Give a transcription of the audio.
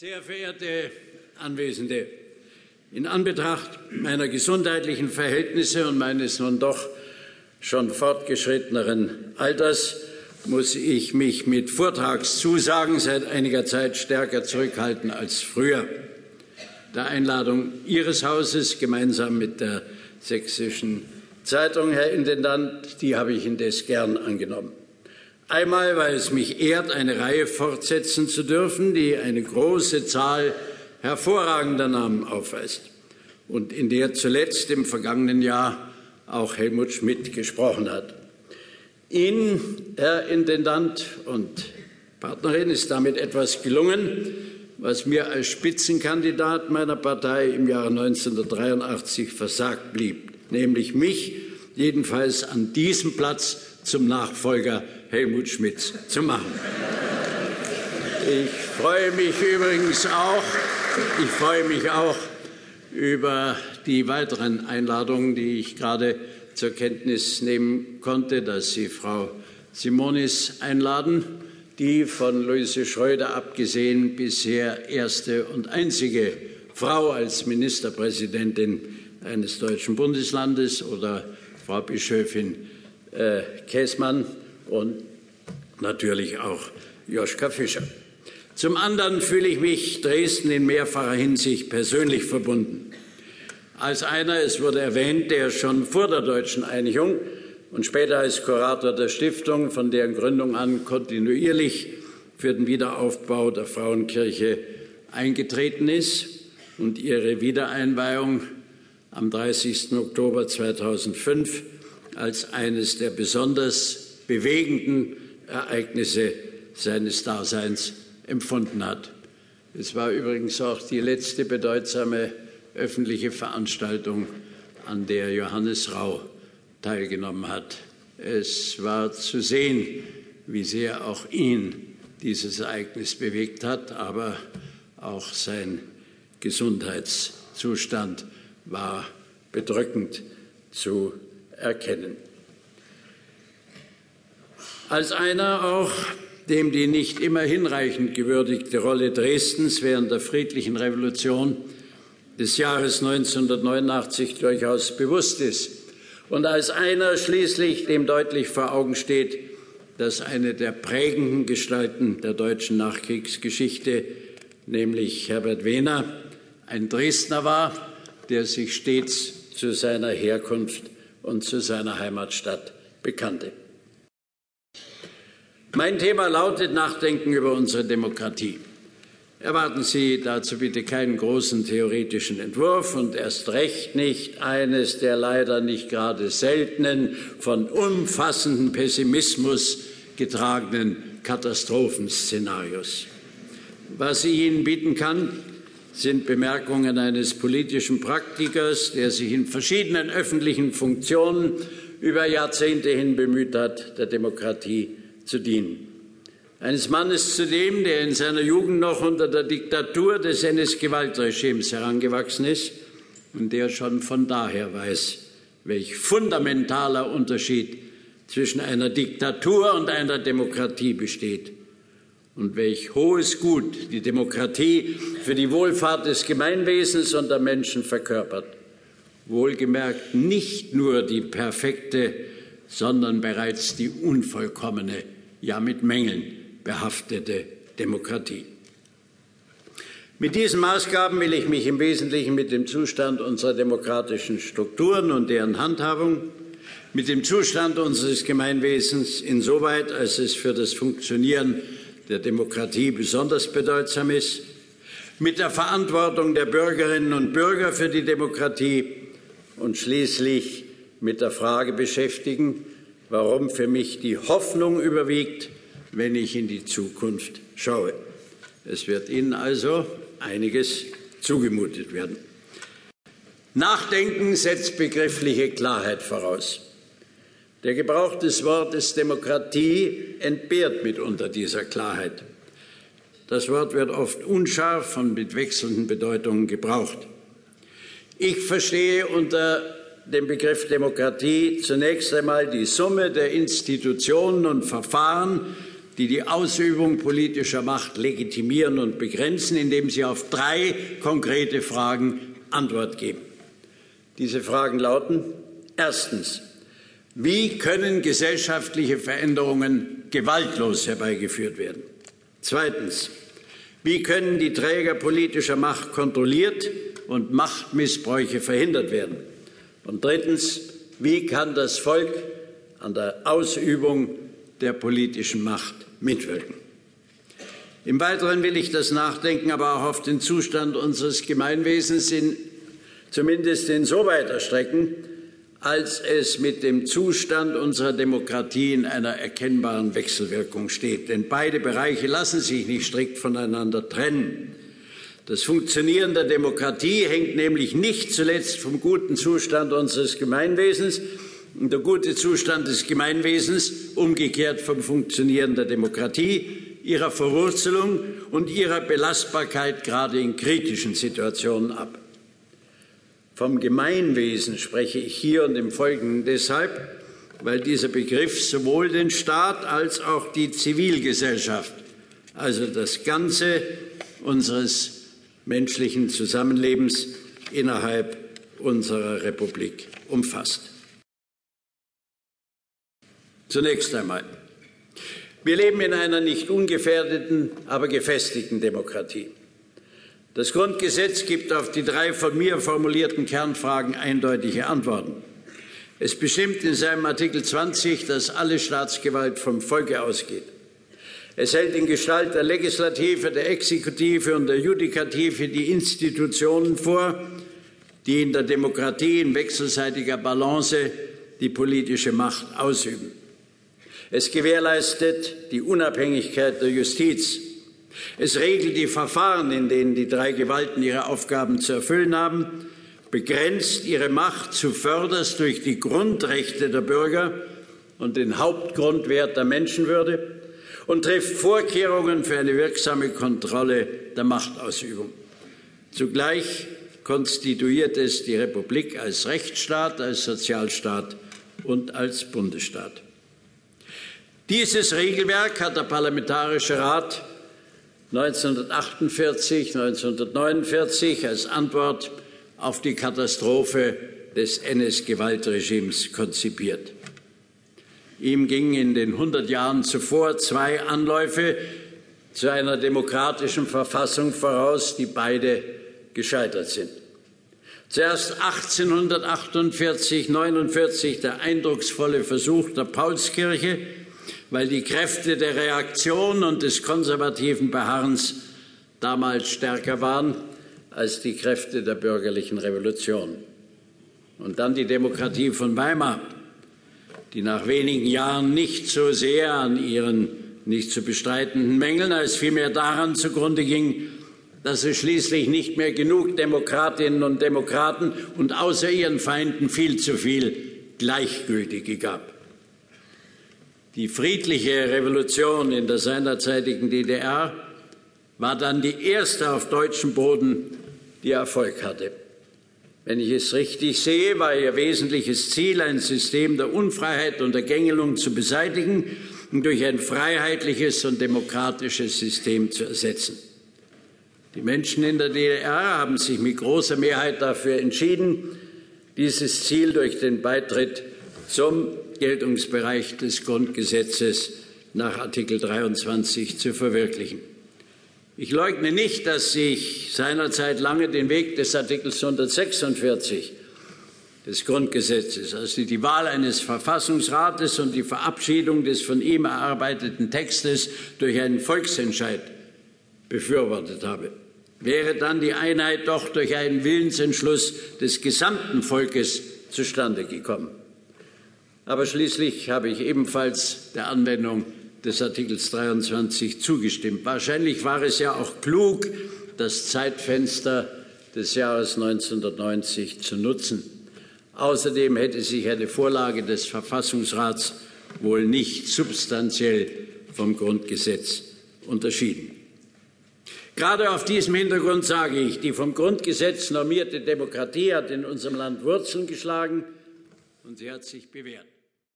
Sehr verehrte Anwesende, in Anbetracht meiner gesundheitlichen Verhältnisse und meines nun doch schon fortgeschritteneren Alters muss ich mich mit Vortragszusagen seit einiger Zeit stärker zurückhalten als früher. Der Einladung Ihres Hauses gemeinsam mit der Sächsischen Zeitung, Herr Intendant, die habe ich indes gern angenommen. Einmal, weil es mich ehrt, eine Reihe fortsetzen zu dürfen, die eine große Zahl hervorragender Namen aufweist und in der zuletzt im vergangenen Jahr auch Helmut Schmidt gesprochen hat. Ihnen, Herr Intendant und Partnerin, ist damit etwas gelungen, was mir als Spitzenkandidat meiner Partei im Jahre 1983 versagt blieb, nämlich mich jedenfalls an diesem Platz zum Nachfolger Helmut Schmidts zu machen. Ich freue mich übrigens auch, ich freue mich auch über die weiteren Einladungen, die ich gerade zur Kenntnis nehmen konnte, dass Sie Frau Simonis einladen, die von Luise Schröder abgesehen bisher erste und einzige Frau als Ministerpräsidentin eines deutschen Bundeslandes oder Frau Bischöfin äh, Käßmann und natürlich auch Joschka Fischer. Zum anderen fühle ich mich Dresden in mehrfacher Hinsicht persönlich verbunden. Als einer, es wurde erwähnt, der schon vor der deutschen Einigung und später als Kurator der Stiftung, von deren Gründung an kontinuierlich für den Wiederaufbau der Frauenkirche eingetreten ist und ihre Wiedereinweihung am 30. Oktober 2005 als eines der besonders bewegenden Ereignisse seines Daseins empfunden hat. Es war übrigens auch die letzte bedeutsame öffentliche Veranstaltung, an der Johannes Rau teilgenommen hat. Es war zu sehen, wie sehr auch ihn dieses Ereignis bewegt hat, aber auch sein Gesundheitszustand war bedrückend zu erkennen. Als einer auch, dem die nicht immer hinreichend gewürdigte Rolle Dresdens während der friedlichen Revolution des Jahres 1989 durchaus bewusst ist und als einer schließlich dem deutlich vor Augen steht, dass eine der prägenden Gestalten der deutschen Nachkriegsgeschichte, nämlich Herbert Wehner, ein Dresdner war, der sich stets zu seiner Herkunft und zu seiner Heimatstadt bekannte. Mein Thema lautet Nachdenken über unsere Demokratie. Erwarten Sie dazu bitte keinen großen theoretischen Entwurf und erst recht nicht eines der leider nicht gerade seltenen, von umfassenden Pessimismus getragenen Katastrophenszenarios. Was ich Ihnen bieten kann, sind Bemerkungen eines politischen Praktikers, der sich in verschiedenen öffentlichen Funktionen über Jahrzehnte hin bemüht hat, der Demokratie zu dienen. Eines Mannes zudem, der in seiner Jugend noch unter der Diktatur des NS-Gewaltregimes herangewachsen ist und der schon von daher weiß, welch fundamentaler Unterschied zwischen einer Diktatur und einer Demokratie besteht und welch hohes Gut die Demokratie für die Wohlfahrt des Gemeinwesens und der Menschen verkörpert. Wohlgemerkt nicht nur die perfekte, sondern bereits die unvollkommene ja mit Mängeln behaftete Demokratie. Mit diesen Maßgaben will ich mich im Wesentlichen mit dem Zustand unserer demokratischen Strukturen und deren Handhabung, mit dem Zustand unseres Gemeinwesens insoweit, als es für das Funktionieren der Demokratie besonders bedeutsam ist, mit der Verantwortung der Bürgerinnen und Bürger für die Demokratie und schließlich mit der Frage beschäftigen, warum für mich die Hoffnung überwiegt, wenn ich in die Zukunft schaue. Es wird Ihnen also einiges zugemutet werden. Nachdenken setzt begriffliche Klarheit voraus. Der Gebrauch des Wortes Demokratie entbehrt mitunter dieser Klarheit. Das Wort wird oft unscharf und mit wechselnden Bedeutungen gebraucht. Ich verstehe unter dem Begriff Demokratie zunächst einmal die Summe der Institutionen und Verfahren, die die Ausübung politischer Macht legitimieren und begrenzen, indem sie auf drei konkrete Fragen Antwort geben. Diese Fragen lauten Erstens, wie können gesellschaftliche Veränderungen gewaltlos herbeigeführt werden? Zweitens, wie können die Träger politischer Macht kontrolliert und Machtmissbräuche verhindert werden? Und drittens, wie kann das Volk an der Ausübung der politischen Macht mitwirken? Im Weiteren will ich das Nachdenken aber auch auf den Zustand unseres Gemeinwesens in, zumindest insoweit erstrecken, als es mit dem Zustand unserer Demokratie in einer erkennbaren Wechselwirkung steht. Denn beide Bereiche lassen sich nicht strikt voneinander trennen. Das Funktionieren der Demokratie hängt nämlich nicht zuletzt vom guten Zustand unseres Gemeinwesens und der gute Zustand des Gemeinwesens umgekehrt vom Funktionieren der Demokratie, ihrer Verwurzelung und ihrer Belastbarkeit gerade in kritischen Situationen ab. Vom Gemeinwesen spreche ich hier und im Folgenden deshalb, weil dieser Begriff sowohl den Staat als auch die Zivilgesellschaft, also das Ganze unseres menschlichen Zusammenlebens innerhalb unserer Republik umfasst. Zunächst einmal. Wir leben in einer nicht ungefährdeten, aber gefestigten Demokratie. Das Grundgesetz gibt auf die drei von mir formulierten Kernfragen eindeutige Antworten. Es bestimmt in seinem Artikel 20, dass alle Staatsgewalt vom Volke ausgeht. Es hält in Gestalt der Legislative, der Exekutive und der Judikative die Institutionen vor, die in der Demokratie in wechselseitiger Balance die politische Macht ausüben. Es gewährleistet die Unabhängigkeit der Justiz, es regelt die Verfahren, in denen die drei Gewalten ihre Aufgaben zu erfüllen haben, begrenzt ihre Macht zuvörderst durch die Grundrechte der Bürger und den Hauptgrundwert der Menschenwürde und trifft Vorkehrungen für eine wirksame Kontrolle der Machtausübung. Zugleich konstituiert es die Republik als Rechtsstaat, als Sozialstaat und als Bundesstaat. Dieses Regelwerk hat der Parlamentarische Rat 1948, 1949 als Antwort auf die Katastrophe des NS-Gewaltregimes konzipiert. Ihm gingen in den 100 Jahren zuvor zwei Anläufe zu einer demokratischen Verfassung voraus, die beide gescheitert sind. Zuerst 1848, 49 der eindrucksvolle Versuch der Paulskirche, weil die Kräfte der Reaktion und des konservativen Beharrens damals stärker waren als die Kräfte der bürgerlichen Revolution. Und dann die Demokratie von Weimar, die nach wenigen Jahren nicht so sehr an ihren nicht zu bestreitenden Mängeln als vielmehr daran zugrunde ging, dass es schließlich nicht mehr genug Demokratinnen und Demokraten und außer ihren Feinden viel zu viel Gleichgültige gab. Die friedliche Revolution in der seinerzeitigen DDR war dann die erste auf deutschem Boden, die Erfolg hatte. Wenn ich es richtig sehe, war ihr wesentliches Ziel, ein System der Unfreiheit und der Gängelung zu beseitigen und durch ein freiheitliches und demokratisches System zu ersetzen. Die Menschen in der DDR haben sich mit großer Mehrheit dafür entschieden, dieses Ziel durch den Beitritt zum Geltungsbereich des Grundgesetzes nach Artikel 23 zu verwirklichen. Ich leugne nicht, dass ich seinerzeit lange den Weg des Artikels 146 des Grundgesetzes, also die Wahl eines Verfassungsrates und die Verabschiedung des von ihm erarbeiteten Textes durch einen Volksentscheid befürwortet habe. Wäre dann die Einheit doch durch einen Willensentschluss des gesamten Volkes zustande gekommen. Aber schließlich habe ich ebenfalls der Anwendung des Artikels 23 zugestimmt. Wahrscheinlich war es ja auch klug, das Zeitfenster des Jahres 1990 zu nutzen. Außerdem hätte sich eine Vorlage des Verfassungsrats wohl nicht substanziell vom Grundgesetz unterschieden. Gerade auf diesem Hintergrund sage ich, die vom Grundgesetz normierte Demokratie hat in unserem Land Wurzeln geschlagen und sie hat sich bewährt.